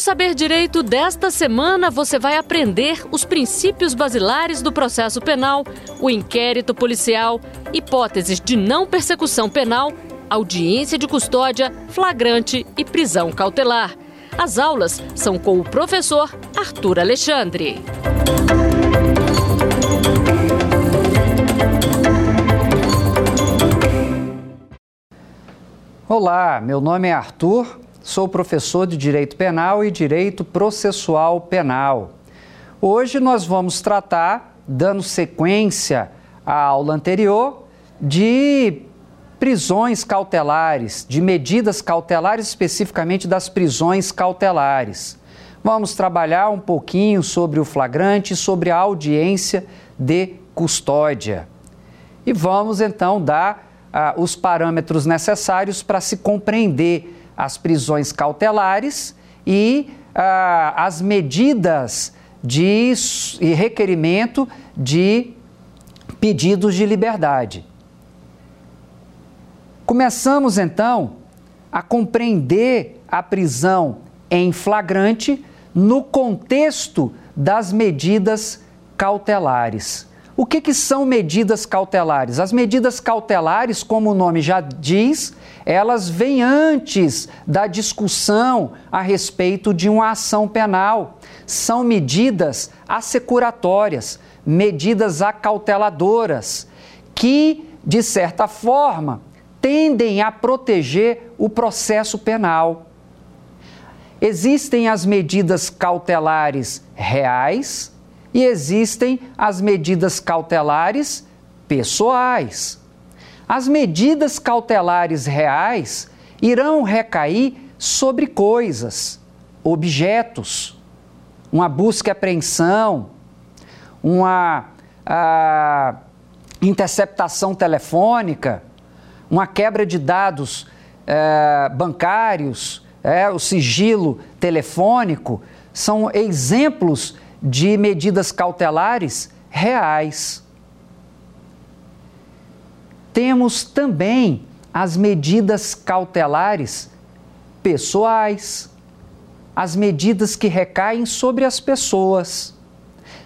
Saber Direito desta semana, você vai aprender os princípios basilares do processo penal, o inquérito policial, hipóteses de não persecução penal, audiência de custódia, flagrante e prisão cautelar. As aulas são com o professor Arthur Alexandre. Olá, meu nome é Arthur, sou professor de Direito Penal e Direito Processual Penal. Hoje nós vamos tratar, dando sequência à aula anterior, de prisões cautelares, de medidas cautelares, especificamente das prisões cautelares. Vamos trabalhar um pouquinho sobre o flagrante, sobre a audiência de custódia. E vamos então dar ah, os parâmetros necessários para se compreender as prisões cautelares e ah, as medidas de e requerimento de pedidos de liberdade. Começamos então a compreender a prisão em flagrante no contexto das medidas cautelares. O que, que são medidas cautelares? As medidas cautelares, como o nome já diz, elas vêm antes da discussão a respeito de uma ação penal. São medidas assecuratórias, medidas acauteladoras, que, de certa forma, tendem a proteger o processo penal. Existem as medidas cautelares reais, e existem as medidas cautelares pessoais. As medidas cautelares reais irão recair sobre coisas, objetos, uma busca e apreensão, uma a, interceptação telefônica, uma quebra de dados é, bancários, é, o sigilo telefônico, são exemplos de medidas cautelares reais. Temos também as medidas cautelares pessoais, as medidas que recaem sobre as pessoas.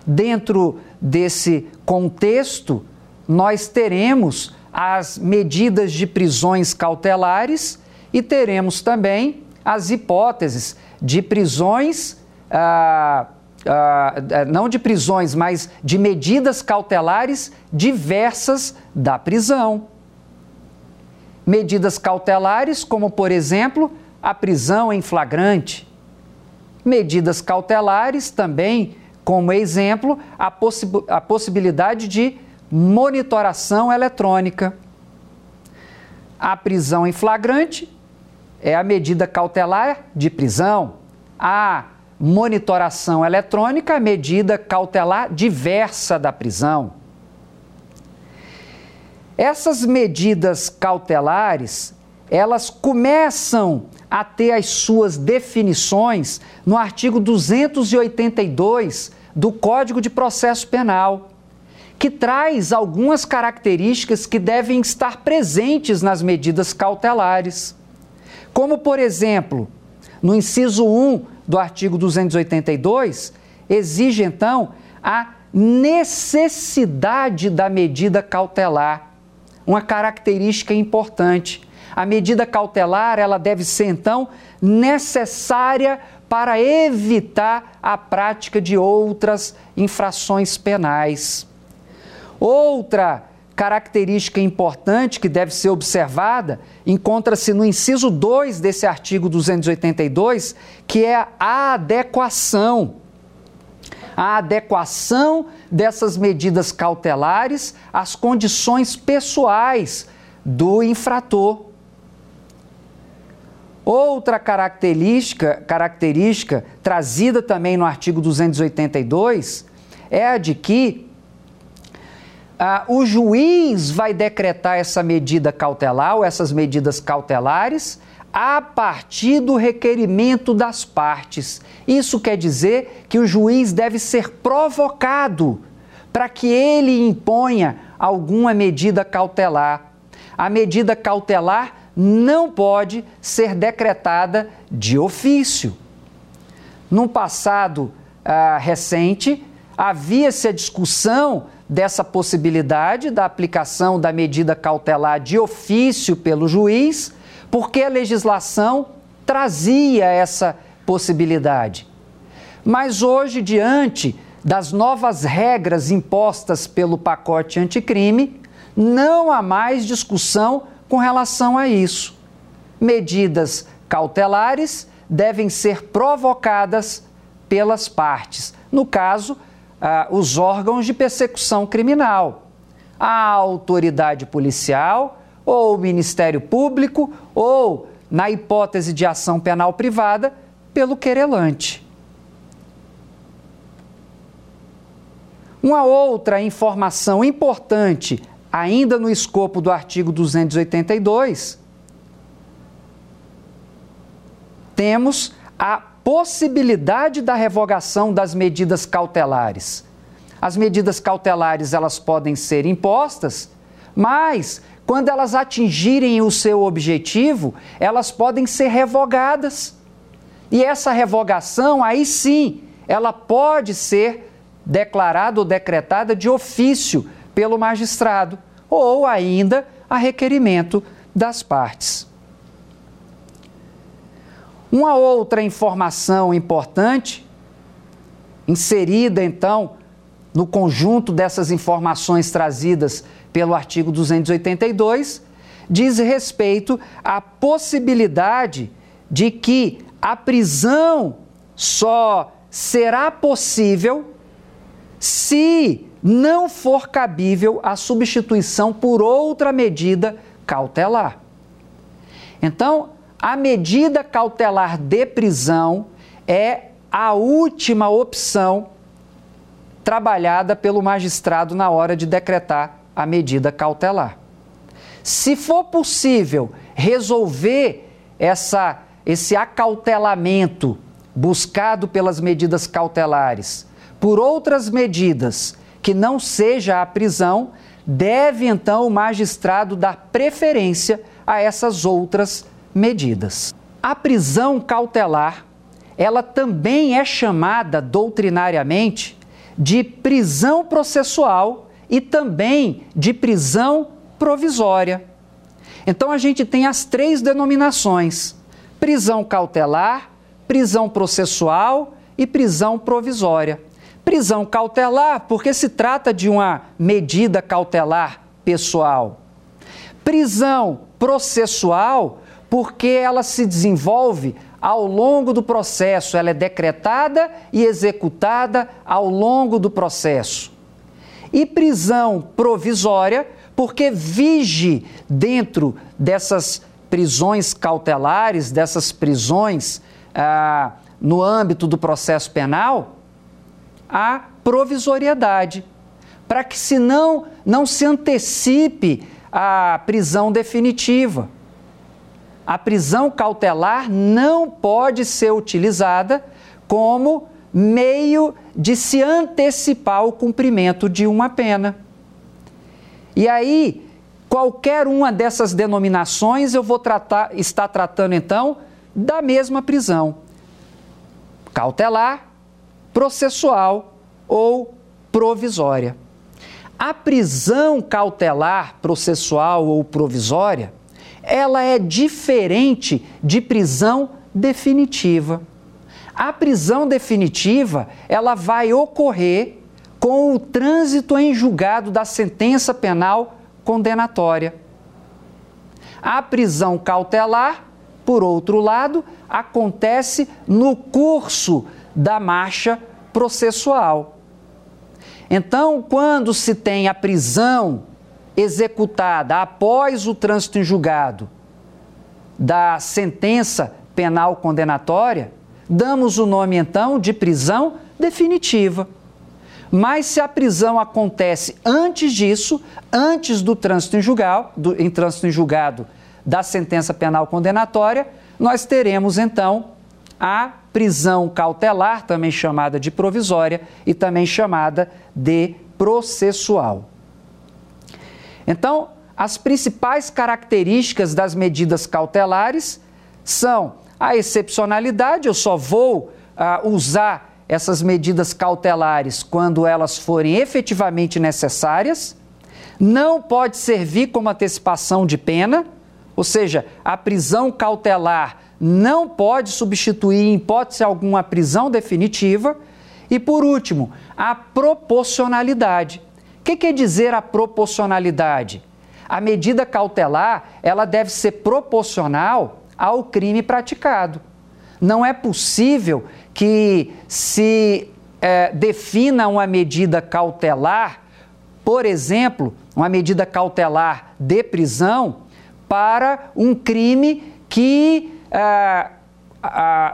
Dentro desse contexto, nós teremos as medidas de prisões cautelares e teremos também as hipóteses de prisões ah, uh, não de prisões, mas de medidas cautelares diversas da prisão. Medidas cautelares, como por exemplo, a prisão em flagrante. Medidas cautelares também, como exemplo, a, possi a possibilidade de monitoração eletrônica. A prisão em flagrante é a medida cautelar de prisão. A monitoração eletrônica, medida cautelar diversa da prisão. Essas medidas cautelares, elas começam a ter as suas definições no artigo 282 do Código de Processo Penal, que traz algumas características que devem estar presentes nas medidas cautelares. Como, por exemplo, no inciso 1 do artigo 282 exige então a necessidade da medida cautelar, uma característica importante. A medida cautelar, ela deve ser então necessária para evitar a prática de outras infrações penais. Outra característica importante que deve ser observada encontra-se no inciso 2 desse artigo 282, que é a adequação. A adequação dessas medidas cautelares às condições pessoais do infrator. Outra característica, característica trazida também no artigo 282 é a de que ah, o juiz vai decretar essa medida cautelar ou essas medidas cautelares a partir do requerimento das partes. Isso quer dizer que o juiz deve ser provocado para que ele imponha alguma medida cautelar. A medida cautelar não pode ser decretada de ofício. num passado ah, recente, havia-se a discussão dessa possibilidade da aplicação da medida cautelar de ofício pelo juiz, porque a legislação trazia essa possibilidade. Mas hoje, diante das novas regras impostas pelo pacote anticrime, não há mais discussão com relação a isso. Medidas cautelares devem ser provocadas pelas partes. No caso, ah, os órgãos de persecução criminal, a autoridade policial, ou o Ministério Público, ou, na hipótese de ação penal privada, pelo querelante. Uma outra informação importante, ainda no escopo do artigo 282, temos a possibilidade da revogação das medidas cautelares. As medidas cautelares elas podem ser impostas, mas quando elas atingirem o seu objetivo, elas podem ser revogadas. E essa revogação, aí sim, ela pode ser declarada ou decretada de ofício pelo magistrado, ou ainda a requerimento das partes. Uma outra informação importante, inserida então no conjunto dessas informações trazidas pelo artigo 282, diz respeito à possibilidade de que a prisão só será possível se não for cabível a substituição por outra medida cautelar. Então, a medida cautelar de prisão é a última opção trabalhada pelo magistrado na hora de decretar a medida cautelar. Se for possível resolver essa, esse acautelamento buscado pelas medidas cautelares por outras medidas que não seja a prisão, deve então o magistrado dar preferência a essas outras medidas. A prisão cautelar, ela também é chamada doutrinariamente de prisão processual e também de prisão provisória. Então a gente tem as três denominações: prisão cautelar, prisão processual e prisão provisória. Prisão cautelar, porque se trata de uma medida cautelar pessoal. Prisão processual, porque ela se desenvolve ao longo do processo, ela é decretada e executada ao longo do processo. E prisão provisória, porque vige dentro dessas prisões cautelares, dessas prisões ah, no âmbito do processo penal, a provisoriedade, para que se não, não se antecipe a prisão definitiva a prisão cautelar não pode ser utilizada como meio de se antecipar o cumprimento de uma pena. E aí, qualquer uma dessas denominações eu vou tratar, estar tratando então da mesma prisão. Cautelar, processual ou provisória. A prisão cautelar, processual ou provisória ela é diferente de prisão definitiva. A prisão definitiva, ela vai ocorrer com o trânsito em julgado da sentença penal condenatória. A prisão cautelar, por outro lado, acontece no curso da marcha processual. Então, quando se tem a prisão executada após o trânsito em julgado da sentença penal condenatória, damos o nome então de prisão definitiva. Mas se a prisão acontece antes disso, antes do trânsito em julgado, do, em trânsito em julgado da sentença penal condenatória, nós teremos então a prisão cautelar, também chamada de provisória e também chamada de processual. Então, as principais características das medidas cautelares são a excepcionalidade, eu só vou ah, usar essas medidas cautelares quando elas forem efetivamente necessárias, não pode servir como antecipação de pena, ou seja, a prisão cautelar não pode substituir, em hipótese alguma, a prisão definitiva. E por último, a proporcionalidade. O que quer dizer a proporcionalidade? A medida cautelar ela deve ser proporcional ao crime praticado. Não é possível que se é, defina uma medida cautelar, por exemplo, uma medida cautelar de prisão, para um crime que, é,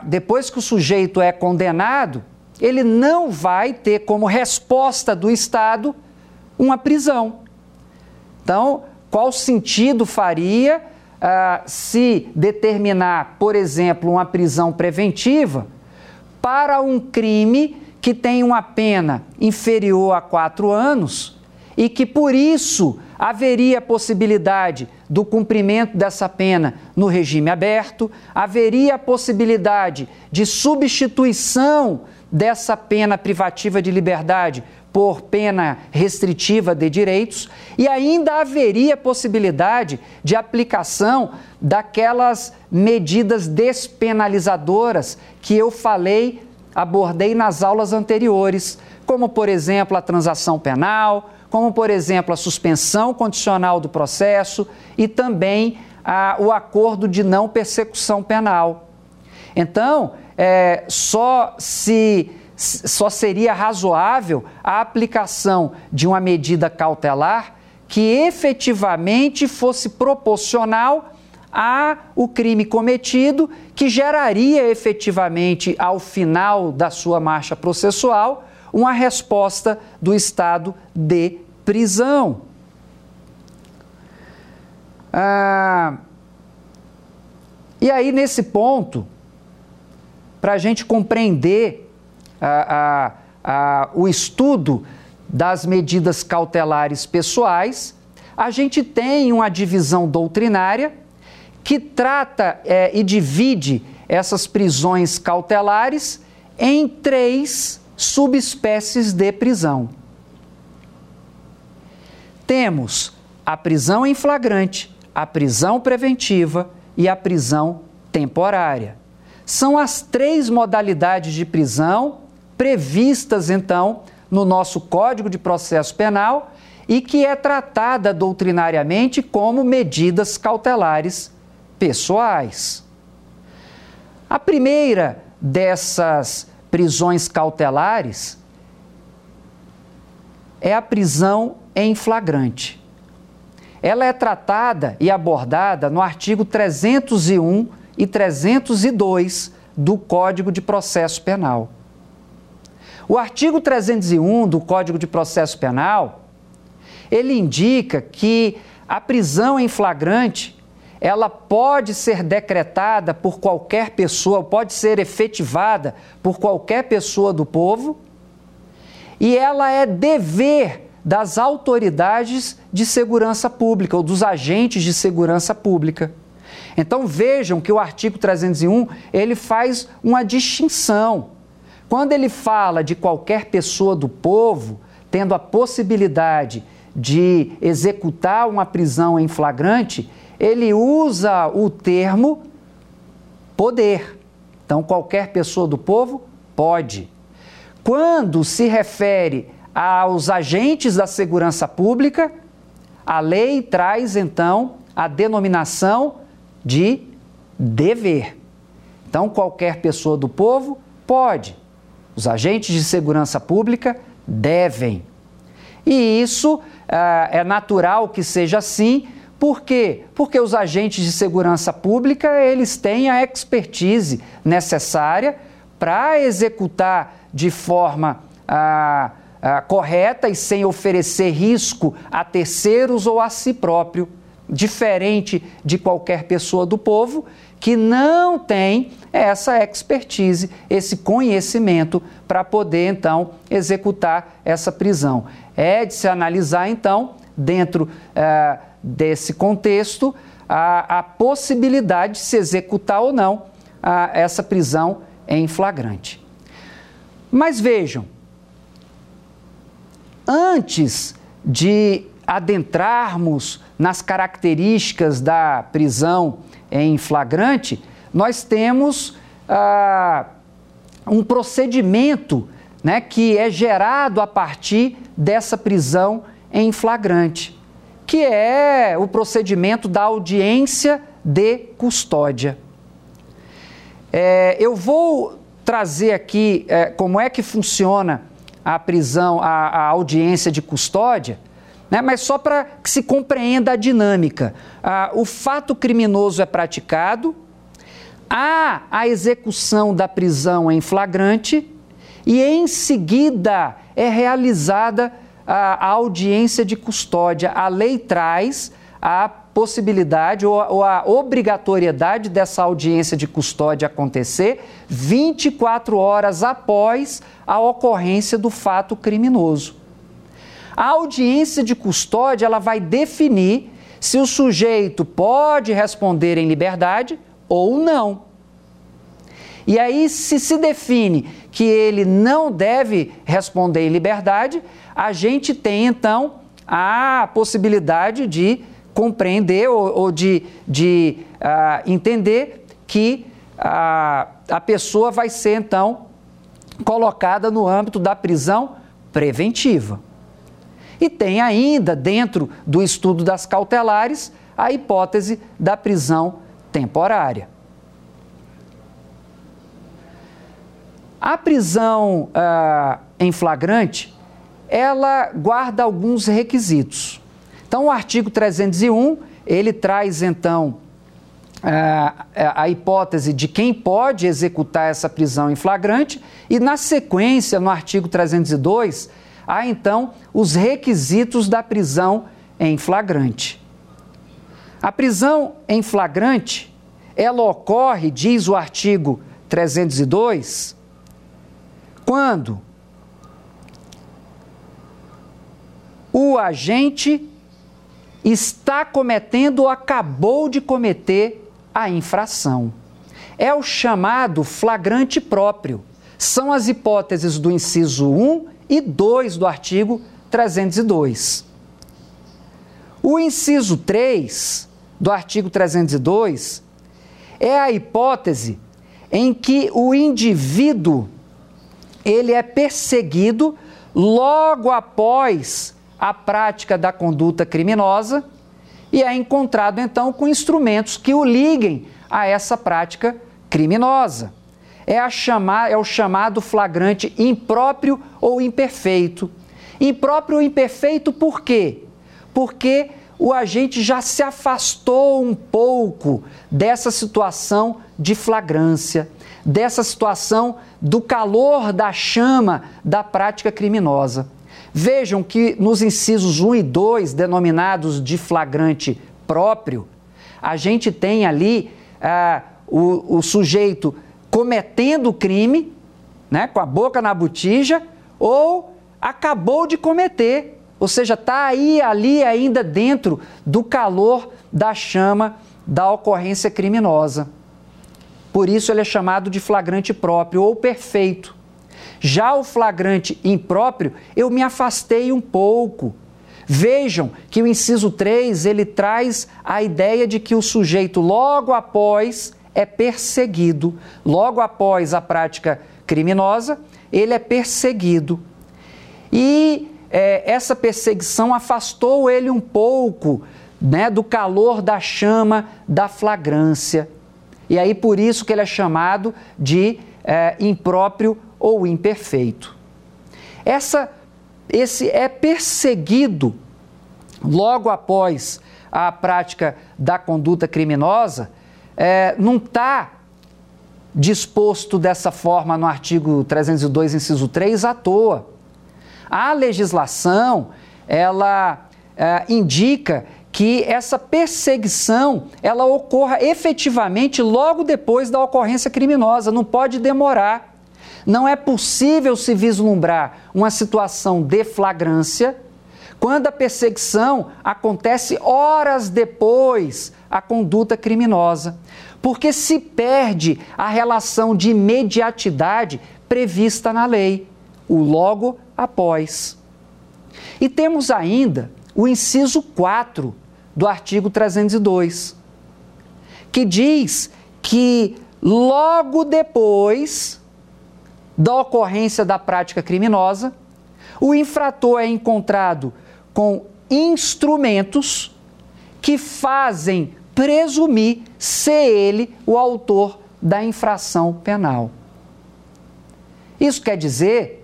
depois que o sujeito é condenado, ele não vai ter como resposta do Estado uma prisão. Então, qual sentido faria uh, se determinar, por exemplo, uma prisão preventiva para um crime que tem uma pena inferior a quatro anos e que por isso haveria possibilidade do cumprimento dessa pena no regime aberto, haveria possibilidade de substituição dessa pena privativa de liberdade por pena restritiva de direitos e ainda haveria possibilidade de aplicação daquelas medidas despenalizadoras que eu falei, abordei nas aulas anteriores, como por exemplo a transação penal, como por exemplo a suspensão condicional do processo e também a, o acordo de não persecução penal. Então, é, só se só seria razoável a aplicação de uma medida cautelar que efetivamente fosse proporcional a o crime cometido, que geraria efetivamente ao final da sua marcha processual uma resposta do estado de prisão. Ah, e aí, nesse ponto, para a gente compreender o estudo das medidas cautelares pessoais, a gente tem uma divisão doutrinária que trata é, e divide essas prisões cautelares em três subespécies de prisão. Temos a prisão em flagrante, a prisão preventiva e a prisão temporária. São as três modalidades de prisão previstas então no nosso Código de Processo Penal e que é tratada doutrinariamente como medidas cautelares pessoais. A primeira dessas prisões cautelares é a prisão em flagrante. Ela é tratada e abordada no artigo 301 e 302 do Código de Processo Penal. O artigo 301 do Código de Processo Penal, ele indica que a prisão em flagrante, ela pode ser decretada por qualquer pessoa, pode ser efetivada por qualquer pessoa do povo, e ela é dever das autoridades de segurança pública ou dos agentes de segurança pública. Então vejam que o artigo 301, ele faz uma distinção quando ele fala de qualquer pessoa do povo tendo a possibilidade de executar uma prisão em flagrante, ele usa o termo poder. Então, qualquer pessoa do povo pode. Quando se refere aos agentes da segurança pública, a lei traz então a denominação de dever. Então, qualquer pessoa do povo pode. Os agentes de segurança pública devem. E isso ah, é natural que seja assim, por quê? Porque os agentes de segurança pública, eles têm a expertise necessária para executar de forma ah, ah, correta e sem oferecer risco a terceiros ou a si próprio, diferente de qualquer pessoa do povo que não tem essa expertise, esse conhecimento para poder então executar essa prisão. É de se analisar então, dentro uh, desse contexto, a, a, possibilidade de se executar ou não uh, essa prisão em flagrante. Mas vejam, antes de adentrarmos nas características da prisão em flagrante, nós temos ah, um procedimento né, que é gerado a partir dessa prisão em flagrante, que é o procedimento da audiência de custódia. É, eu vou trazer aqui é, como é que funciona a prisão, a, a audiência de custódia, né, mas só para que se compreenda a dinâmica. Ah, o fato criminoso é praticado, há a execução da prisão em flagrante e em seguida é realizada a, audiência de custódia. A lei traz a possibilidade ou, ou a obrigatoriedade dessa audiência de custódia acontecer 24 horas após a ocorrência do fato criminoso. A audiência de custódia ela vai definir se o sujeito pode responder em liberdade ou não. E aí, se se define que ele não deve responder em liberdade, a gente tem então a possibilidade de compreender ou, ou de, de uh, entender que uh, a pessoa vai ser então colocada no âmbito da prisão preventiva. E tem ainda, dentro do estudo das cautelares, a hipótese da prisão temporária. A prisão uh, em flagrante, ela guarda alguns requisitos. Então, o artigo 301, ele traz então a, a hipótese de quem pode executar essa prisão em flagrante e, na sequência, no artigo 302, há então os requisitos da prisão em flagrante. A prisão em flagrante, ela ocorre, diz o artigo 302, quando o agente está cometendo ou acabou de cometer a infração. É o chamado flagrante próprio. São as hipóteses do inciso 1 e 2 do artigo 302. O inciso 3 do artigo 302 é a hipótese em que o indivíduo ele é perseguido logo após a prática da conduta criminosa e é encontrado então com instrumentos que o liguem a essa prática criminosa. É, a chamar, é o chamado flagrante impróprio ou imperfeito. Impróprio ou imperfeito por quê? Porque o agente já se afastou um pouco dessa situação de flagrância, dessa situação do calor da chama da prática criminosa. Vejam que nos incisos 1 e 2, denominados de flagrante próprio, a gente tem ali ah, o, o sujeito cometendo o crime, né, com a boca na botija, ou acabou de cometer, ou seja, está aí, ali ainda dentro do calor da chama da ocorrência criminosa. Por isso ele é chamado de flagrante próprio ou perfeito. Já o flagrante impróprio, eu me afastei um pouco. Vejam que o inciso 3, ele traz a ideia de que o sujeito logo após é perseguido, logo após a prática criminosa, ele é perseguido. E é, essa perseguição afastou ele um pouco né, do calor da chama da flagrância. E aí por isso que ele é chamado de é, impróprio ou imperfeito. Essa, esse é perseguido logo após a prática da conduta criminosa, é, não está disposto dessa forma no artigo 302, inciso 3, à toa. A legislação, ela é, indica que essa perseguição ela ocorra efetivamente logo depois da ocorrência criminosa, não pode demorar. Não é possível se vislumbrar uma situação de flagrância quando a perseguição acontece horas depois a conduta criminosa. Porque se perde a relação de imediatidade, prevista na lei, o logo após. E temos ainda o inciso 4 do artigo 302, que diz que logo depois da ocorrência da prática criminosa, o infrator é encontrado com instrumentos que fazem presumir ser ele o autor da infração penal. Isso quer dizer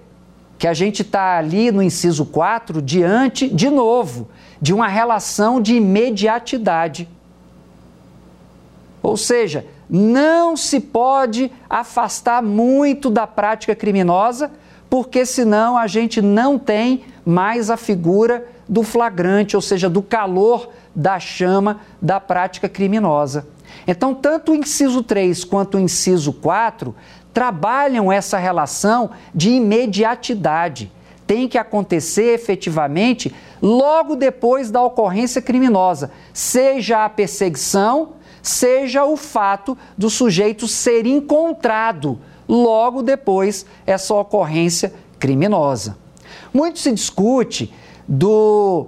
que a gente está ali no inciso 4 diante, de novo, de uma relação de imediatidade. Ou seja, não se pode afastar muito da prática criminosa, porque senão a gente não tem mais a figura do flagrante, ou seja, do calor da chama da prática criminosa. Então, tanto o inciso 3 quanto o inciso 4 trabalham essa relação de imediatidade. Tem que acontecer efetivamente logo depois da ocorrência criminosa, seja a perseguição, seja o fato do sujeito ser encontrado logo depois essa ocorrência criminosa. Muito se discute do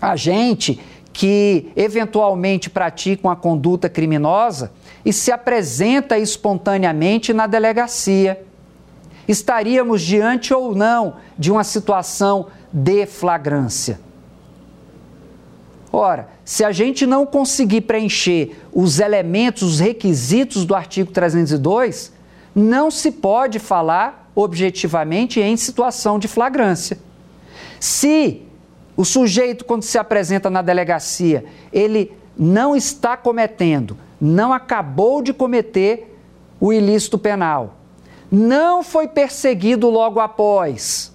agente que eventualmente pratica uma conduta criminosa e se apresenta espontaneamente na delegacia. Estaríamos diante ou não de uma situação de flagrância? Ora, se a gente não conseguir preencher os elementos, os requisitos do artigo 302, não se pode falar objetivamente em situação de flagrância. Se o sujeito, quando se apresenta na delegacia, ele não está cometendo, não acabou de cometer o ilícito penal, não foi perseguido logo após.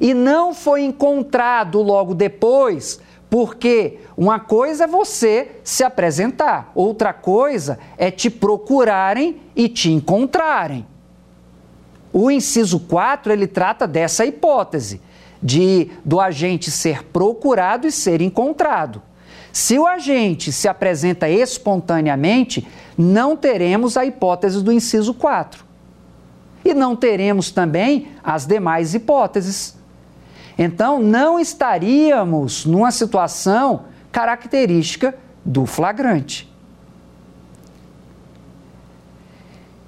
E não foi encontrado logo depois, porque uma coisa é você se apresentar, outra coisa é te procurarem e te encontrarem. O inciso 4, ele trata dessa hipótese de do agente ser procurado e ser encontrado. Se o agente se apresenta espontaneamente, não teremos a hipótese do inciso 4. E não teremos também as demais hipóteses. Então, não estaríamos numa situação característica do flagrante.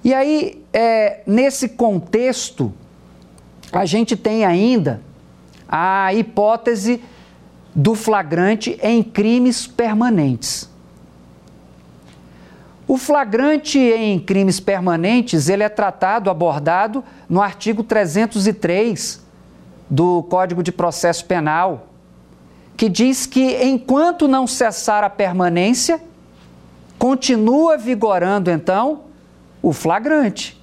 E aí, é, nesse contexto, a gente tem ainda a hipótese do flagrante em crimes permanentes. O flagrante em crimes permanentes, ele é tratado, abordado no artigo 303 do Código de Processo Penal, que diz que enquanto não cessar a permanência, continua vigorando então o flagrante.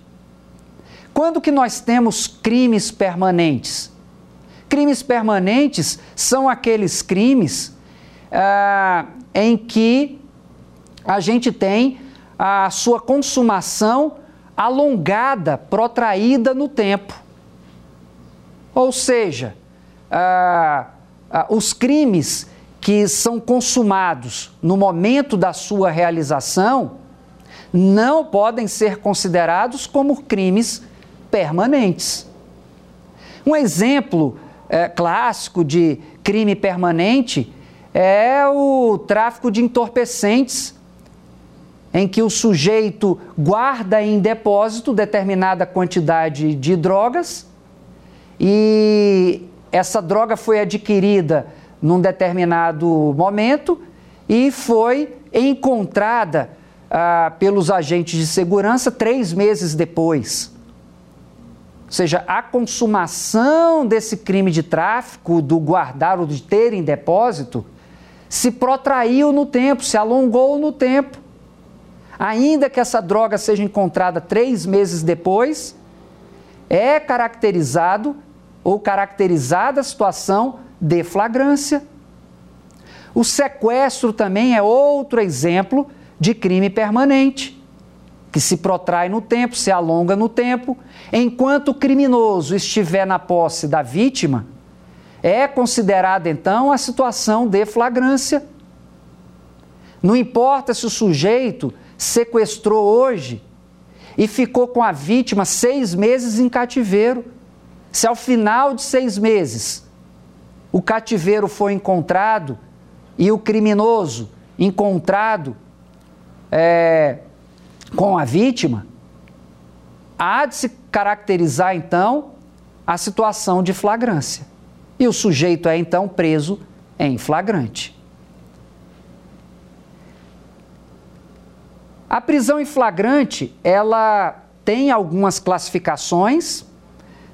Quando que nós temos crimes permanentes? Crimes permanentes são aqueles crimes ah, em que a gente tem a sua consumação alongada, protraída no tempo. Ou seja, ah, ah, os crimes que são consumados no momento da sua realização não podem ser considerados como crimes permanentes. Um exemplo é, clássico de crime permanente é o tráfico de entorpecentes, em que o sujeito guarda em depósito determinada quantidade de drogas e essa droga foi adquirida num determinado momento e foi encontrada ah, pelos agentes de segurança três meses depois. Ou seja, a consumação desse crime de tráfico, do guardar ou de ter em depósito, se protraiu no tempo, se alongou no tempo. Ainda que essa droga seja encontrada três meses depois, é caracterizado ou caracterizada a situação de flagrância. O sequestro também é outro exemplo de crime permanente que se protrai no tempo, se alonga no tempo, enquanto o criminoso estiver na posse da vítima, é considerada então a situação de flagrância. Não importa se o sujeito sequestrou hoje e ficou com a vítima seis meses em cativeiro. Se ao final de seis meses o cativeiro foi encontrado e o criminoso encontrado é, com a vítima, há de se caracterizar então a situação de flagrância. E o sujeito é então preso em flagrante. A prisão em flagrante, ela tem algumas classificações.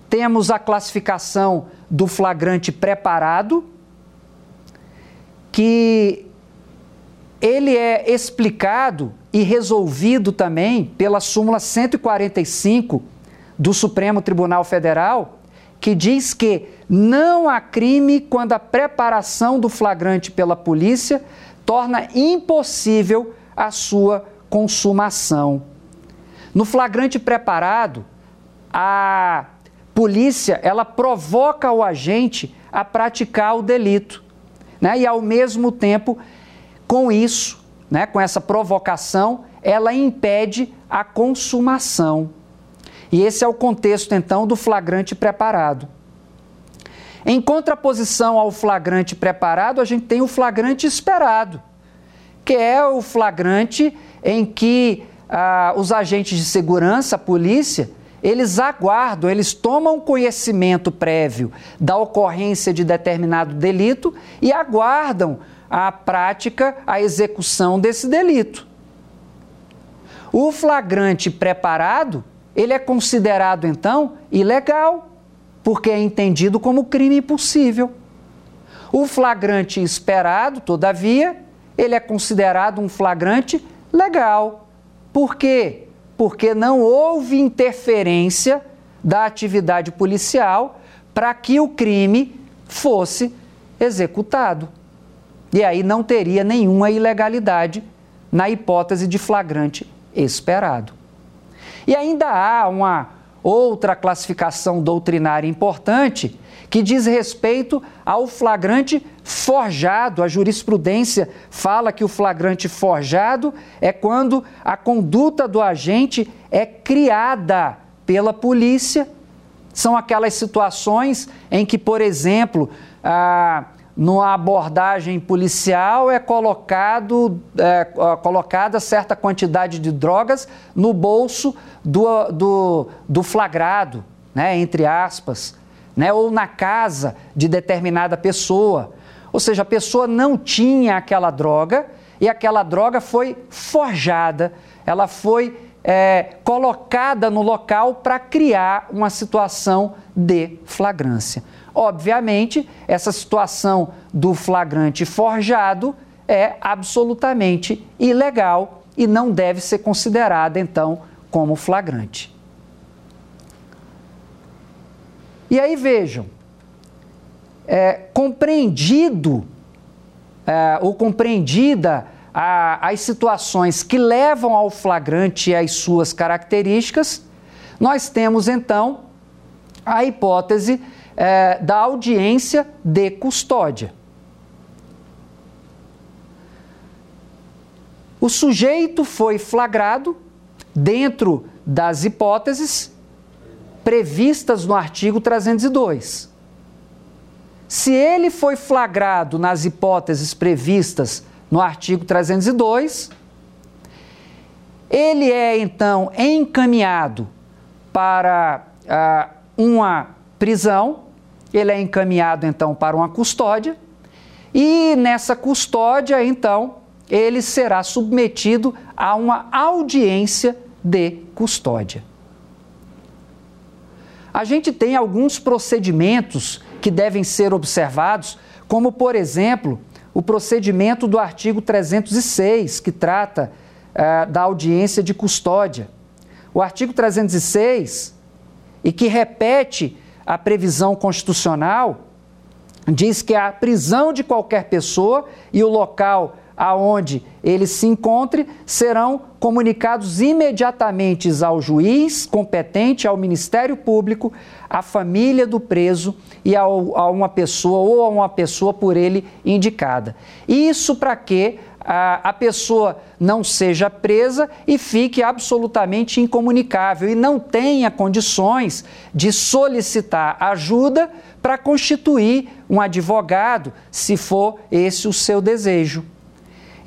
Temos a classificação do flagrante preparado, que ele é explicado e resolvido também pela súmula 145 do Supremo Tribunal Federal, que diz que não há crime quando a preparação do flagrante pela polícia torna impossível a sua consumação. No flagrante preparado, a polícia ela provoca o agente a praticar o delito, né? E ao mesmo tempo, com isso, né, com essa provocação, ela impede a consumação. E esse é o contexto então do flagrante preparado. Em contraposição ao flagrante preparado, a gente tem o flagrante esperado, que é o flagrante em que ah, os agentes de segurança, a polícia, eles aguardam, eles tomam conhecimento prévio da ocorrência de determinado delito e aguardam a prática, a execução desse delito. O flagrante preparado, ele é considerado então ilegal, porque é entendido como crime impossível. O flagrante esperado, todavia, ele é considerado um flagrante legal. Por quê? Porque não houve interferência da atividade policial para que o crime fosse executado. E aí não teria nenhuma ilegalidade na hipótese de flagrante esperado. E ainda há uma outra classificação doutrinária importante que diz respeito ao flagrante forjado. A jurisprudência fala que o flagrante forjado é quando a conduta do agente é criada pela polícia. São aquelas situações em que, por exemplo, a numa abordagem policial é colocado é, colocada certa quantidade de drogas no bolso do, do, do flagrado, né, entre aspas né, ou na casa de determinada pessoa. Ou seja, a pessoa não tinha aquela droga e aquela droga foi forjada, ela foi é, colocada no local para criar uma situação de flagrância. Obviamente, essa situação do flagrante forjado é absolutamente ilegal e não deve ser considerada, então, como flagrante. E aí vejam, é, compreendido é, ou compreendida a, as situações que levam ao flagrante e as suas características, nós temos então a hipótese é, da audiência de custódia. O sujeito foi flagrado dentro das hipóteses previstas no artigo 302. Se ele foi flagrado nas hipóteses previstas no artigo 302, ele é então encaminhado para ah, uma prisão, ele é encaminhado então para uma custódia, e nessa custódia, então, ele será submetido a uma audiência de custódia. A gente tem alguns procedimentos que devem ser observados, como, por exemplo, o procedimento do artigo 306, que trata uh, da audiência de custódia. O artigo 306, e que repete a previsão constitucional, diz que a prisão de qualquer pessoa e o local aonde ele se encontre serão comunicados imediatamente ao juiz competente, ao Ministério Público, à família do preso e ao, a uma pessoa ou a uma pessoa por ele indicada. Isso para que a, a pessoa não seja presa e fique absolutamente incomunicável e não tenha condições de solicitar ajuda para constituir um advogado, se for esse o seu desejo.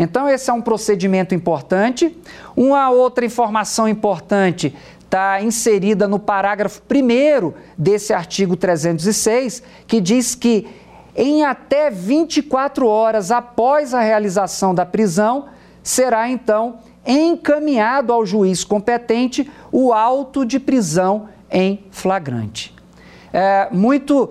Então, esse é um procedimento importante. Uma outra informação importante está inserida no parágrafo 1 desse artigo 306, que diz que em até 24 horas após a realização da prisão, será então encaminhado ao juiz competente o auto de prisão em flagrante. É, muito uh,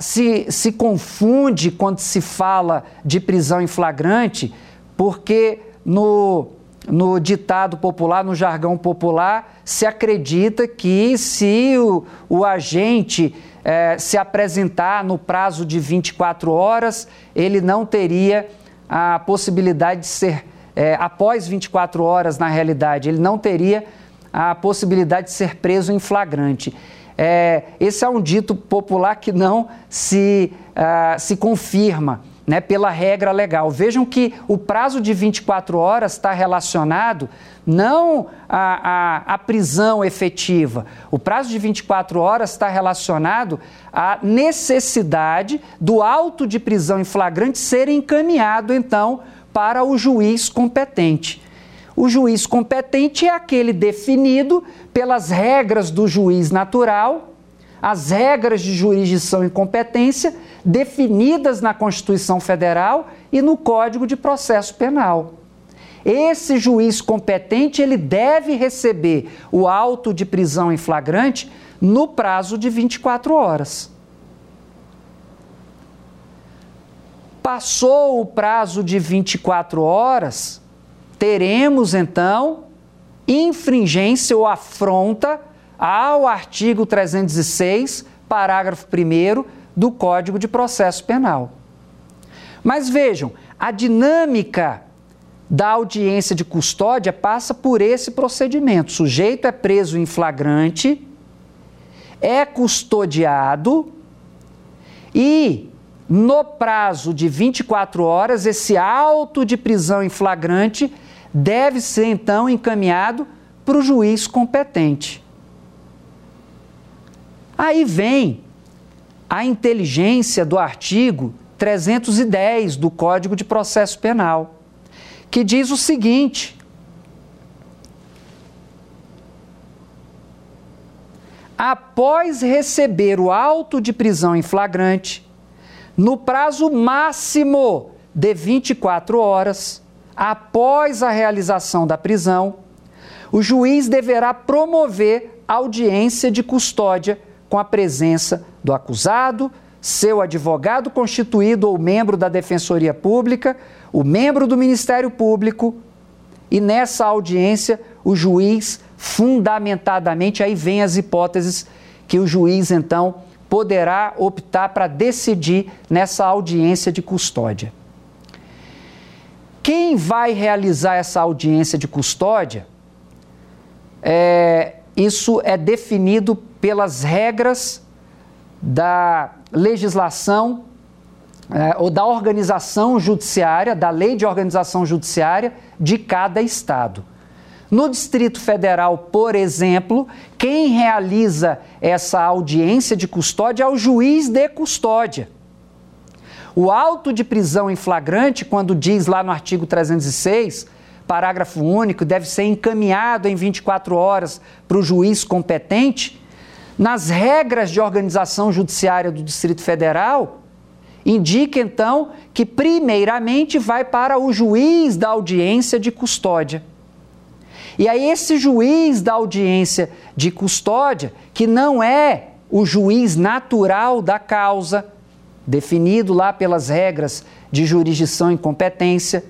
se, se confunde quando se fala de prisão em flagrante, porque no, no ditado popular, no jargão popular, se acredita que se o, o agente é, se apresentar no prazo de 24 horas, ele não teria a possibilidade de ser, é, após 24 horas, na realidade, ele não teria a possibilidade de ser preso em flagrante. É, esse é um dito popular que não se, uh, se confirma né, pela regra legal. Vejam que o prazo de 24 horas está relacionado não à, à, à, prisão efetiva. O prazo de 24 horas está relacionado à necessidade do auto de prisão em flagrante ser encaminhado, então, para o juiz competente. O juiz competente é aquele definido pelas regras do juiz natural as regras de jurisdição e competência definidas na Constituição Federal e no Código de Processo Penal. Esse juiz competente ele deve receber o auto de prisão em flagrante no prazo de 24 horas. Passou o prazo de 24 horas, teremos então infringência ou afronta ao artigo 306, parágrafo 1 do Código de Processo Penal. Mas vejam, a dinâmica da audiência de custódia passa por esse procedimento. O sujeito é preso em flagrante, é custodiado e, no prazo de 24 horas, esse auto de prisão em flagrante deve ser então encaminhado para o juiz competente. Aí vem a inteligência do artigo 310 do Código de Processo Penal, que diz o seguinte: após receber o auto de prisão em flagrante, no prazo máximo de 24 horas, após a realização da prisão, o juiz deverá promover audiência de custódia com a presença do acusado, seu advogado constituído ou membro da Defensoria Pública, o membro do Ministério Público, e nessa audiência o juiz, fundamentadamente, aí vem as hipóteses que o juiz então poderá optar para decidir nessa audiência de custódia. Quem vai realizar essa audiência de custódia? É, isso é definido pelas regras da legislação é, ou da organização judiciária, da lei de organização judiciária de cada estado. No Distrito Federal, por exemplo, quem realiza essa audiência de custódia é o juiz de custódia. O auto de prisão em flagrante, quando diz lá no artigo 306, parágrafo único, deve ser encaminhado em 24 horas para o juiz competente, nas regras de organização judiciária do Distrito Federal, indica então que, primeiramente, vai para o juiz da audiência de custódia. E aí, esse juiz da audiência de custódia, que não é o juiz natural da causa, definido lá pelas regras de jurisdição e competência,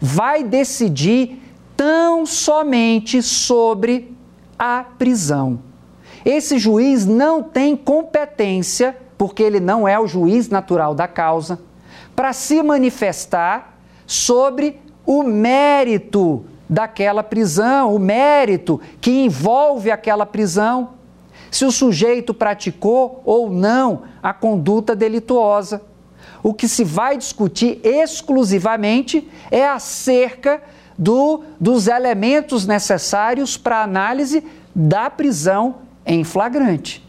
vai decidir tão somente sobre a prisão. Esse juiz não tem competência, porque ele não é o juiz natural da causa, para se manifestar sobre o mérito daquela prisão, o mérito que envolve aquela prisão, se o sujeito praticou ou não a conduta delituosa. O que se vai discutir exclusivamente é acerca do, dos elementos necessários para análise da prisão em flagrante.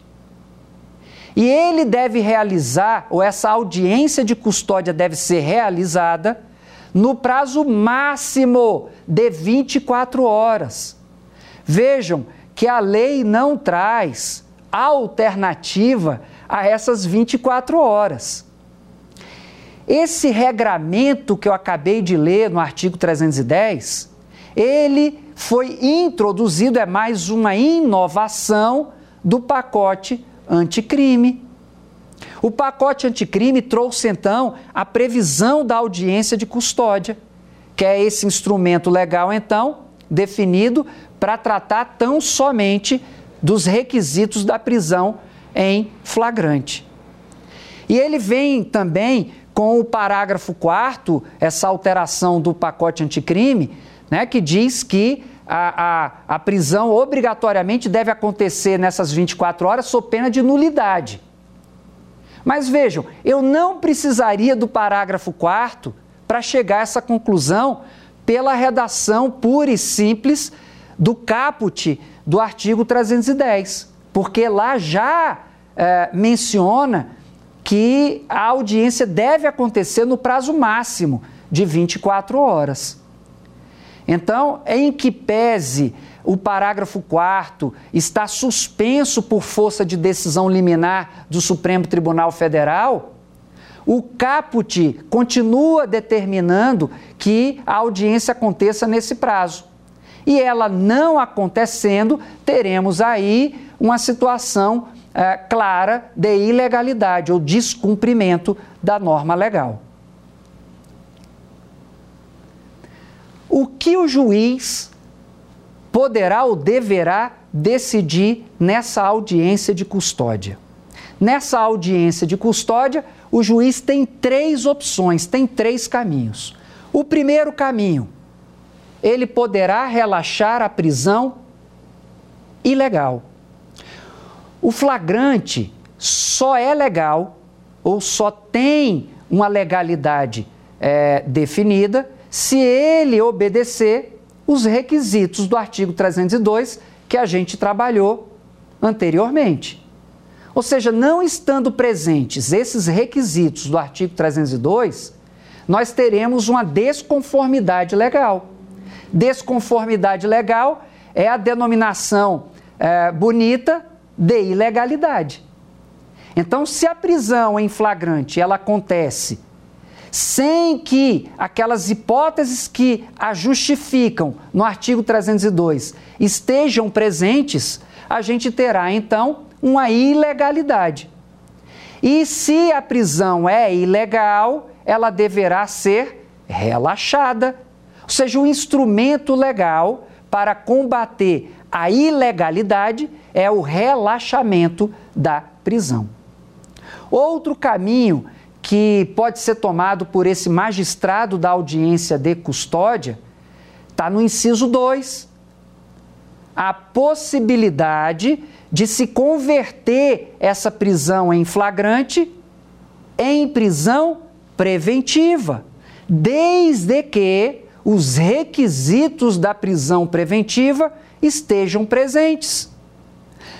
E ele deve realizar, ou essa audiência de custódia deve ser realizada, no prazo máximo de 24 horas. Vejam que a lei não traz alternativa a essas 24 horas. Esse regramento que eu acabei de ler no artigo 310, ele foi introduzido, é mais uma inovação do pacote anticrime. O pacote anticrime trouxe então a previsão da audiência de custódia, que é esse instrumento legal então definido para tratar tão somente dos requisitos da prisão em flagrante. E ele vem também com o parágrafo 4 essa alteração do pacote anticrime, né, que diz que a, a, a prisão obrigatoriamente deve acontecer nessas 24 horas sob pena de nulidade. Mas vejam, eu não precisaria do parágrafo 4 para chegar a essa conclusão pela redação pura e simples do caput do artigo 310, porque lá já é, menciona que a audiência deve acontecer no prazo máximo de 24 horas. Então, em que pese o parágrafo 4 está suspenso por força de decisão liminar do Supremo Tribunal Federal, o caput continua determinando que a audiência aconteça nesse prazo. E ela não acontecendo, teremos aí uma situação é, clara de ilegalidade ou descumprimento da norma legal. O que o juiz poderá ou deverá decidir nessa audiência de custódia? Nessa audiência de custódia, o juiz tem três opções, tem três caminhos. O primeiro caminho, ele poderá relaxar a prisão ilegal. O flagrante só é legal ou só tem uma legalidade é, definida se ele obedecer os requisitos do artigo 302 que a gente trabalhou anteriormente. Ou seja, não estando presentes esses requisitos do artigo 302, nós teremos uma desconformidade legal. Desconformidade legal é a denominação é, bonita de ilegalidade. Então, se a prisão em flagrante ela acontece sem que aquelas hipóteses que a justificam no artigo 302 estejam presentes, a gente terá então uma ilegalidade. E se a prisão é ilegal, ela deverá ser relaxada. Ou seja, o instrumento legal para combater a ilegalidade é o relaxamento da prisão. Outro caminho que pode ser tomado por esse magistrado da audiência de custódia está no inciso 2. A possibilidade de se converter essa prisão em flagrante em prisão preventiva, desde que os requisitos da prisão preventiva estejam presentes.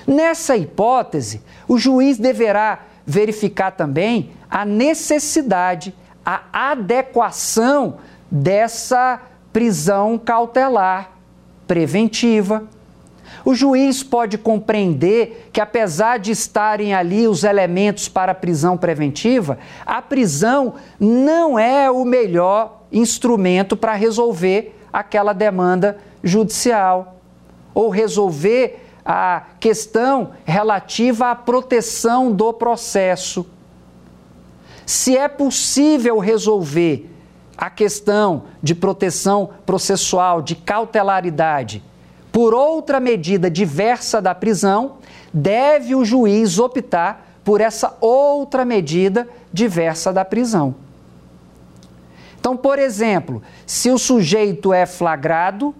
Nessa hipótese, o juiz deverá verificar também a necessidade, a adequação dessa prisão cautelar preventiva. O juiz pode compreender que, apesar de estarem ali os elementos para a prisão preventiva, a prisão não é o melhor instrumento para resolver aquela demanda judicial ou resolver a questão relativa à proteção do processo. Se é possível resolver a questão de proteção processual, de cautelaridade, por outra medida diversa da prisão, deve o juiz optar por essa outra medida diversa da prisão. Então, por exemplo, se o sujeito é flagrado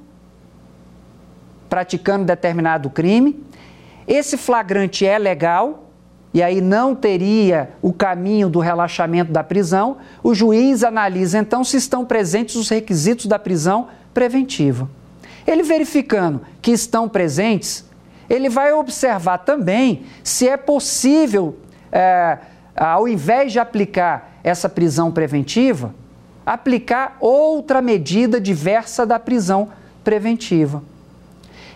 praticando determinado crime, esse flagrante é legal, e aí não teria o caminho do relaxamento da prisão, o juiz analisa então se estão presentes os requisitos da prisão preventiva. Ele verificando que estão presentes, ele vai observar também se é possível, é, ao invés de aplicar essa prisão preventiva, aplicar outra medida diversa da prisão preventiva.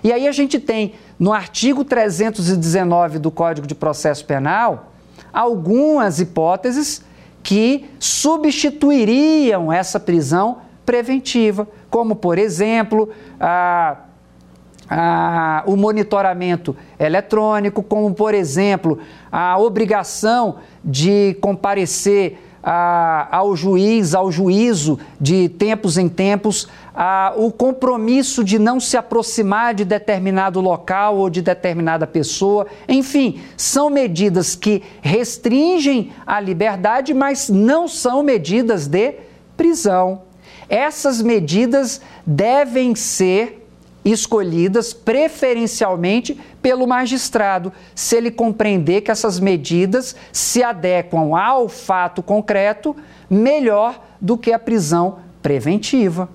E aí a gente tem no artigo 319 do Código de Processo Penal algumas hipóteses que substituiriam essa prisão preventiva, como, por exemplo, a, a, o monitoramento eletrônico, como, por exemplo, a obrigação de comparecer a, ao juiz, ao juízo de tempos em tempos, a, o compromisso de não se aproximar de determinado local ou de determinada pessoa. Enfim, são medidas que restringem a liberdade, mas não são medidas de prisão. Essas medidas devem ser escolhidas preferencialmente pelo magistrado, se ele compreender que essas medidas se adequam ao fato concreto melhor do que a prisão preventiva.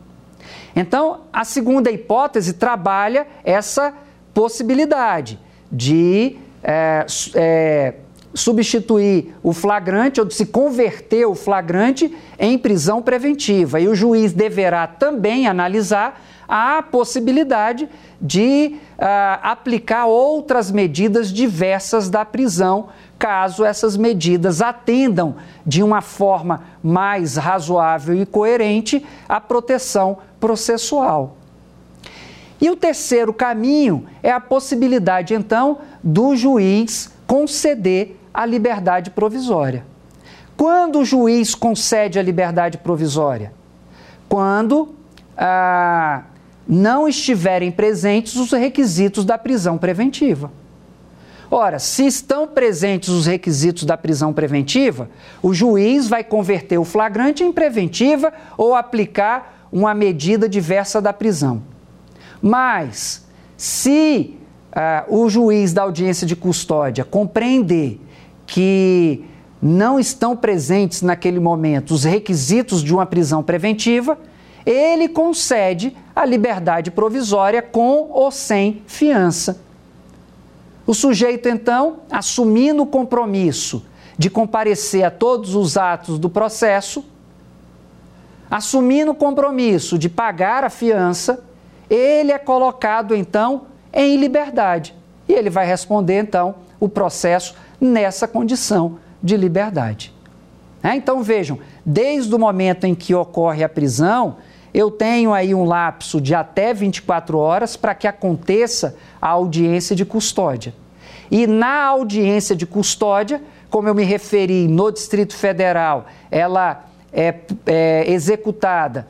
Então, a segunda hipótese trabalha essa possibilidade de é, é, substituir o flagrante ou de se converter o flagrante em prisão preventiva. E o juiz deverá também analisar a possibilidade de uh, aplicar outras medidas diversas da prisão, caso essas medidas atendam de uma forma mais razoável e coerente à proteção processual. E o terceiro caminho é a possibilidade, então, do juiz conceder a liberdade provisória. Quando o juiz concede a liberdade provisória? Quando ah, não estiverem presentes os requisitos da prisão preventiva. Ora, se estão presentes os requisitos da prisão preventiva, o juiz vai converter o flagrante em preventiva ou aplicar uma medida diversa da prisão. Mas, se uh, o juiz da audiência de custódia compreender que não estão presentes naquele momento os requisitos de uma prisão preventiva, ele concede a liberdade provisória com ou sem fiança. O sujeito, então, assumindo o compromisso de comparecer a todos os atos do processo, assumindo o compromisso de pagar a fiança, ele é colocado, então, em liberdade. E ele vai responder, então, o processo nessa condição de liberdade. É, então, vejam, desde o momento em que ocorre a prisão, eu tenho aí um lapso de até 24 horas para que aconteça a audiência de custódia. E na audiência de custódia, como eu me referi no Distrito Federal, ela é, é executada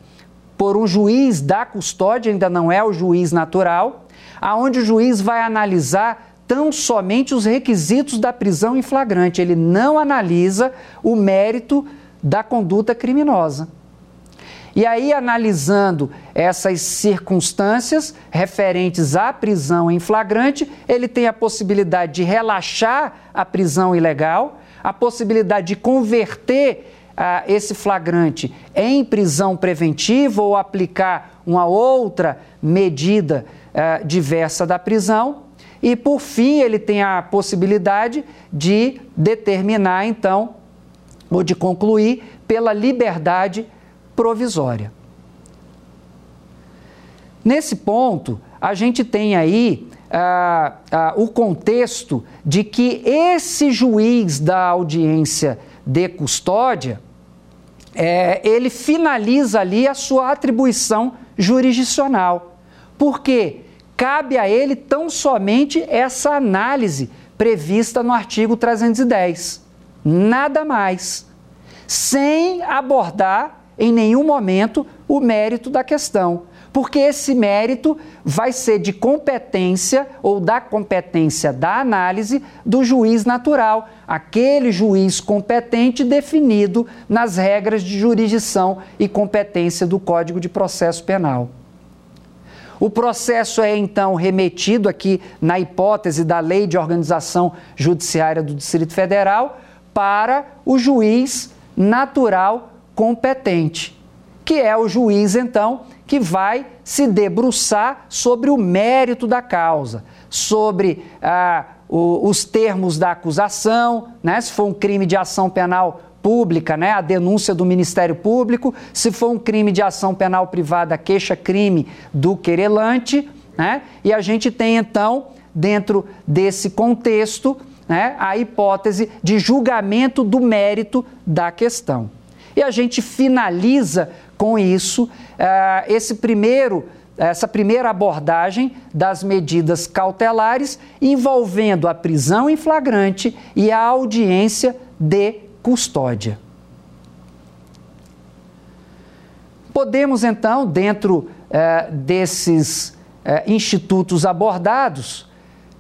por um juiz da custódia, ainda não é o juiz natural, aonde o juiz vai analisar tão somente os requisitos da prisão em flagrante, ele não analisa o mérito da conduta criminosa. E aí, analisando essas circunstâncias referentes à prisão em flagrante, ele tem a possibilidade de relaxar a prisão ilegal, a possibilidade de converter ah, esse flagrante em prisão preventiva ou aplicar uma outra medida ah, diversa da prisão. E, por fim, ele tem a possibilidade de determinar, então, ou de concluir pela liberdade provisória. Nesse ponto, a gente tem aí ah, ah, o contexto de que esse juiz da audiência de custódia, é, ele finaliza ali a sua atribuição jurisdicional. porque Cabe a ele tão somente essa análise prevista no artigo 310. Nada mais. Sem abordar em nenhum momento o mérito da questão, porque esse mérito vai ser de competência ou da competência da análise do juiz natural, aquele juiz competente definido nas regras de jurisdição e competência do Código de Processo Penal. O processo é então remetido aqui na hipótese da Lei de Organização Judiciária do Distrito Federal para o juiz natural competente, que é o juiz então que vai se debruçar sobre o mérito da causa, sobre ah, o, os termos da acusação, né? se for um crime de ação penal pública, né, a denúncia do Ministério Público, se for um crime de ação penal privada, queixa-crime do querelante, né, e a gente tem então, dentro desse contexto, né, a hipótese de julgamento do mérito da questão. E a gente finaliza com isso uh, esse primeiro essa primeira abordagem das medidas cautelares envolvendo a prisão em flagrante e a audiência de custódia. Podemos então, dentro eh, desses eh, institutos abordados,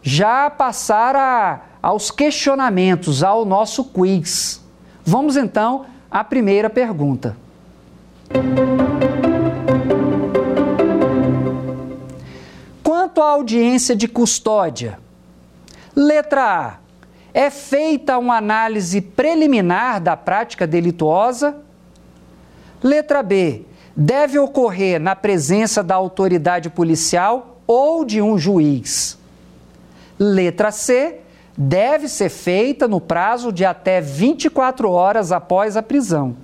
já passar a, aos questionamentos, ao nosso quiz. Vamos então à primeira pergunta. Quanto à audiência de custódia, letra A é feita uma análise preliminar da prática delituosa? Letra B. Deve ocorrer na presença da autoridade policial ou de um juiz. Letra C. Deve ser feita no prazo de até 24 horas após a prisão.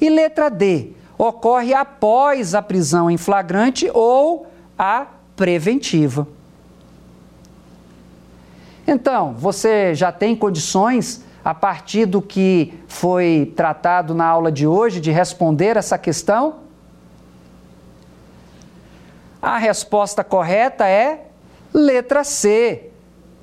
E letra D. Ocorre após a prisão em flagrante ou a preventiva. Então, você já tem condições, a partir do que foi tratado na aula de hoje, de responder essa questão? A resposta correta é letra C.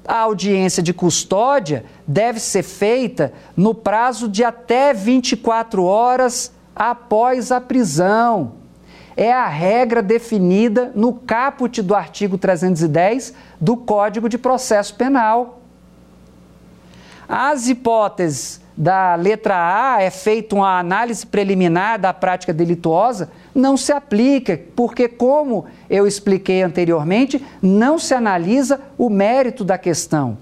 A audiência de custódia deve ser feita no prazo de até 24 horas após a prisão é a regra definida no caput do artigo 310 do Código de Processo Penal. As hipóteses da letra A é feita uma análise preliminar da prática delituosa, não se aplica, porque, como eu expliquei anteriormente, não se analisa o mérito da questão.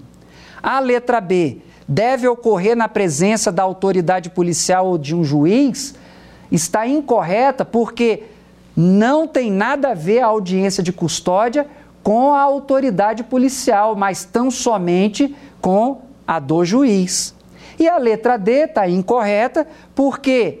A letra B deve ocorrer na presença da autoridade policial ou de um juiz, está incorreta porque não tem nada a ver a audiência de custódia com a autoridade policial, mas tão somente com a do juiz. E a letra D está incorreta porque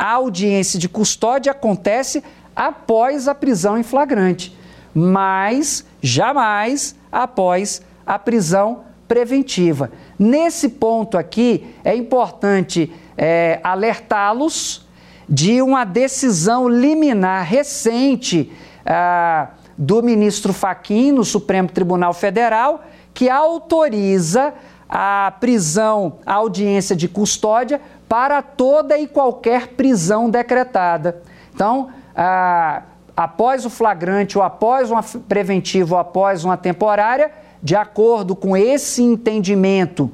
a audiência de custódia acontece após a prisão em flagrante, mas jamais após a prisão preventiva. Nesse ponto aqui, é importante é, alertá-los de uma decisão liminar recente ah, do ministro Faquim no Supremo Tribunal Federal, que autoriza a prisão, a audiência de custódia para toda e qualquer prisão decretada. Então, após o flagrante ou após uma preventiva ou após uma temporária, de acordo com esse entendimento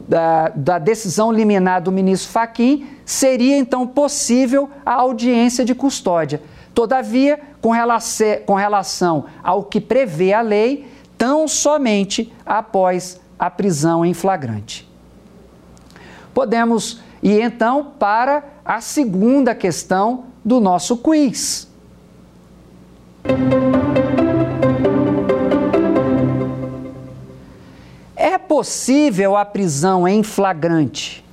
da, da decisão liminar do ministro Faquim, seria então possível a audiência de custódia. Todavia, com relação ao que prevê a lei, tão somente após a prisão em flagrante. Podemos ir então para a segunda questão do nosso quiz. É possível a prisão em flagrante?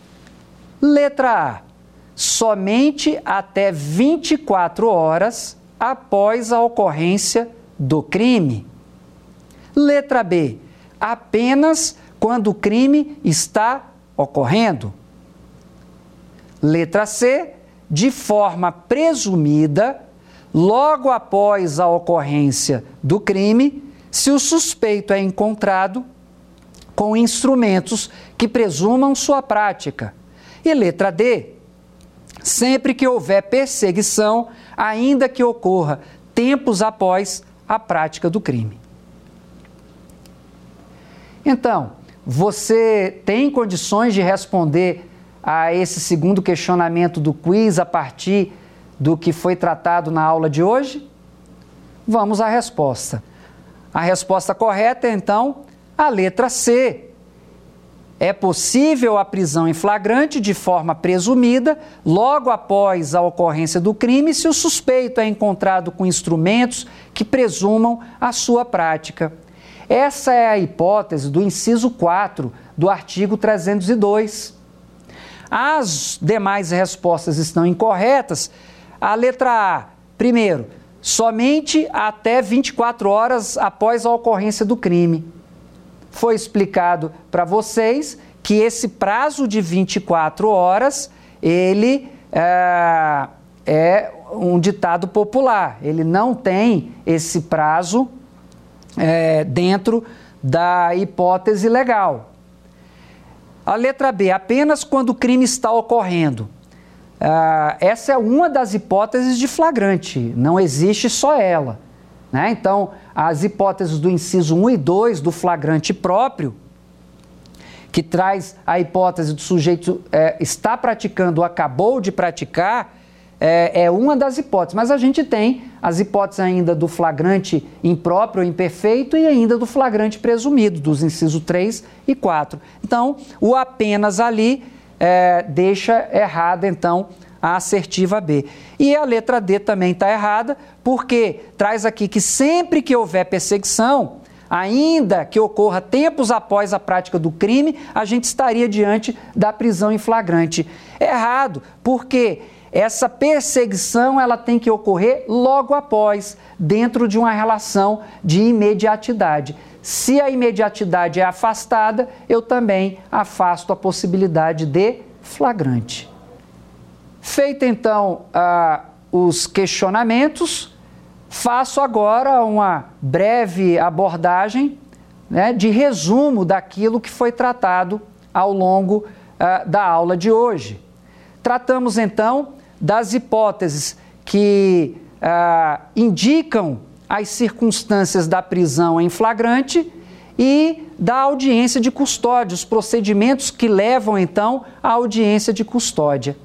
Letra A. Somente até 24 horas após a ocorrência do crime. Letra B. Apenas quando o crime está ocorrendo. Letra C. De forma presumida, logo após a ocorrência do crime, se o suspeito é encontrado com instrumentos que presumam sua prática. E letra D, sempre que houver perseguição, ainda que ocorra tempos após a prática do crime. Então, você tem condições de responder a esse segundo questionamento do quiz a partir do que foi tratado na aula de hoje? Vamos à resposta. A resposta correta é então a letra C. É possível a prisão em flagrante de forma presumida logo após a ocorrência do crime se o suspeito é encontrado com instrumentos que presumam a sua prática. Essa é a hipótese do inciso 4 do artigo 302. As demais respostas estão incorretas. A letra A, primeiro, somente até 24 horas após a ocorrência do crime foi explicado para vocês que esse prazo de 24 horas, ele é, é, um ditado popular. Ele não tem esse prazo é, dentro da hipótese legal. A letra B, apenas quando o crime está ocorrendo. Uh, essa é uma das hipóteses de flagrante, não existe só ela. Né? Então, as hipóteses do inciso 1 e 2 do flagrante próprio, que traz a hipótese do sujeito é, está praticando ou acabou de praticar, é, é, uma das hipóteses. Mas a gente tem as hipóteses ainda do flagrante impróprio imperfeito e ainda do flagrante presumido, dos incisos 3 e 4. Então, o apenas ali é, deixa errado, então, a assertiva B. E a letra D também está errada, porque traz aqui que sempre que houver perseguição, ainda que ocorra tempos após a prática do crime, a gente estaria diante da prisão em flagrante. Errado, porque essa perseguição ela tem que ocorrer logo após, dentro de uma relação de imediatidade. Se a imediatidade é afastada, eu também afasto a possibilidade de flagrante. Feito então ah, os questionamentos, faço agora uma breve abordagem né, de resumo daquilo que foi tratado ao longo ah, da aula de hoje. Tratamos então das hipóteses que ah, indicam as circunstâncias da prisão em flagrante e da audiência de custódia, os procedimentos que levam então à audiência de custódia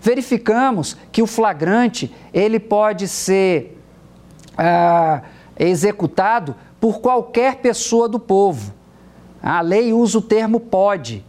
verificamos que o flagrante ele pode ser ah, executado por qualquer pessoa do povo. A lei usa o termo pode,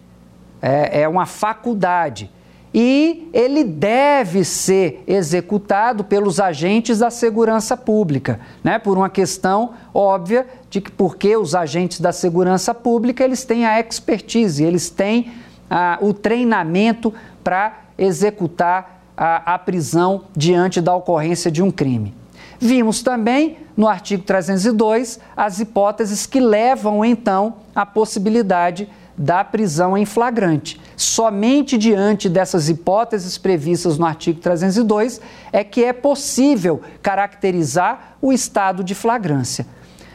é, é uma faculdade. E ele deve ser executado pelos agentes da segurança pública, né? por uma questão óbvia de que porque os agentes da segurança pública eles têm a expertise, eles têm ah, o treinamento para executar a, a prisão diante da ocorrência de um crime. Vimos também no artigo 302 as hipóteses que levam então à possibilidade da prisão em flagrante. Somente diante dessas hipóteses previstas no artigo 302 é que é possível caracterizar o estado de flagrância.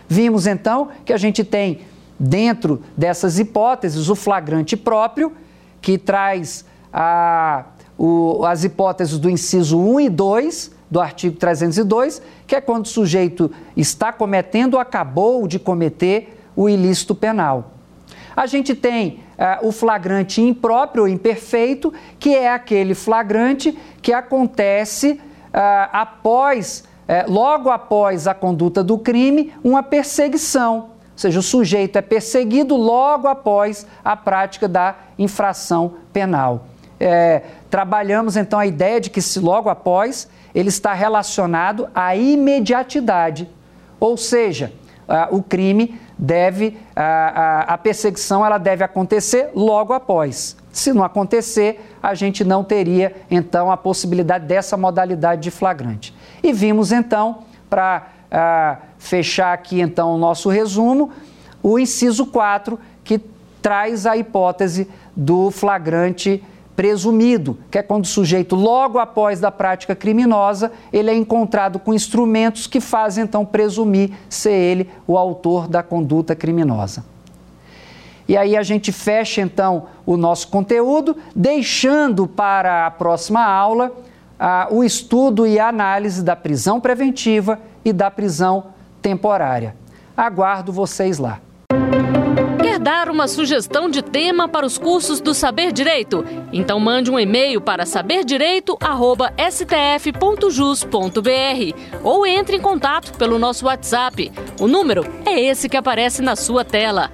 Vimos então que a gente tem dentro dessas hipóteses o flagrante próprio, que traz a o, as hipóteses do inciso 1 e 2 do artigo 302, que é quando o sujeito está cometendo ou acabou de cometer o ilícito penal. A gente tem o flagrante impróprio ou imperfeito, que é aquele flagrante que acontece uh, após, uh, logo após a conduta do crime, uma perseguição. Ou seja, o sujeito é perseguido logo após a prática da infração penal. É, trabalhamos então a ideia de que se logo após ele está relacionado à imediatidade, ou seja, o crime deve, a, a perseguição ela deve acontecer logo após. Se não acontecer, a gente não teria então a possibilidade dessa modalidade de flagrante. E vimos então, para fechar aqui então o nosso resumo, o inciso 4, que traz a hipótese do flagrante presumido, que é quando o sujeito, logo após da prática criminosa, ele é encontrado com instrumentos que fazem então presumir ser ele o autor da conduta criminosa. E aí a gente fecha então o nosso conteúdo, deixando para a próxima aula o estudo e a análise da prisão preventiva e da prisão temporária. Aguardo vocês lá dar uma sugestão de tema para os cursos do Saber Direito? Então mande um e-mail para saberdireito@stf.jus.br ou entre em contato pelo nosso WhatsApp. O número é esse que aparece na sua tela.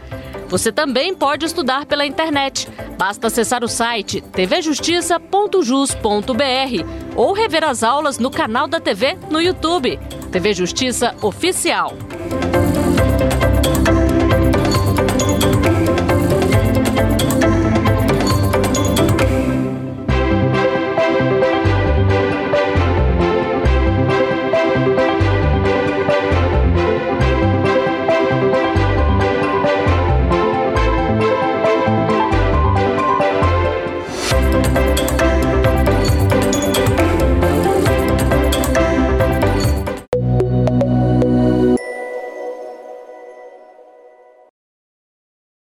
Você também pode estudar pela internet. Basta acessar o site tvjustiça.jus.br ou rever as aulas no canal da TV no YouTube. TV Justiça Oficial.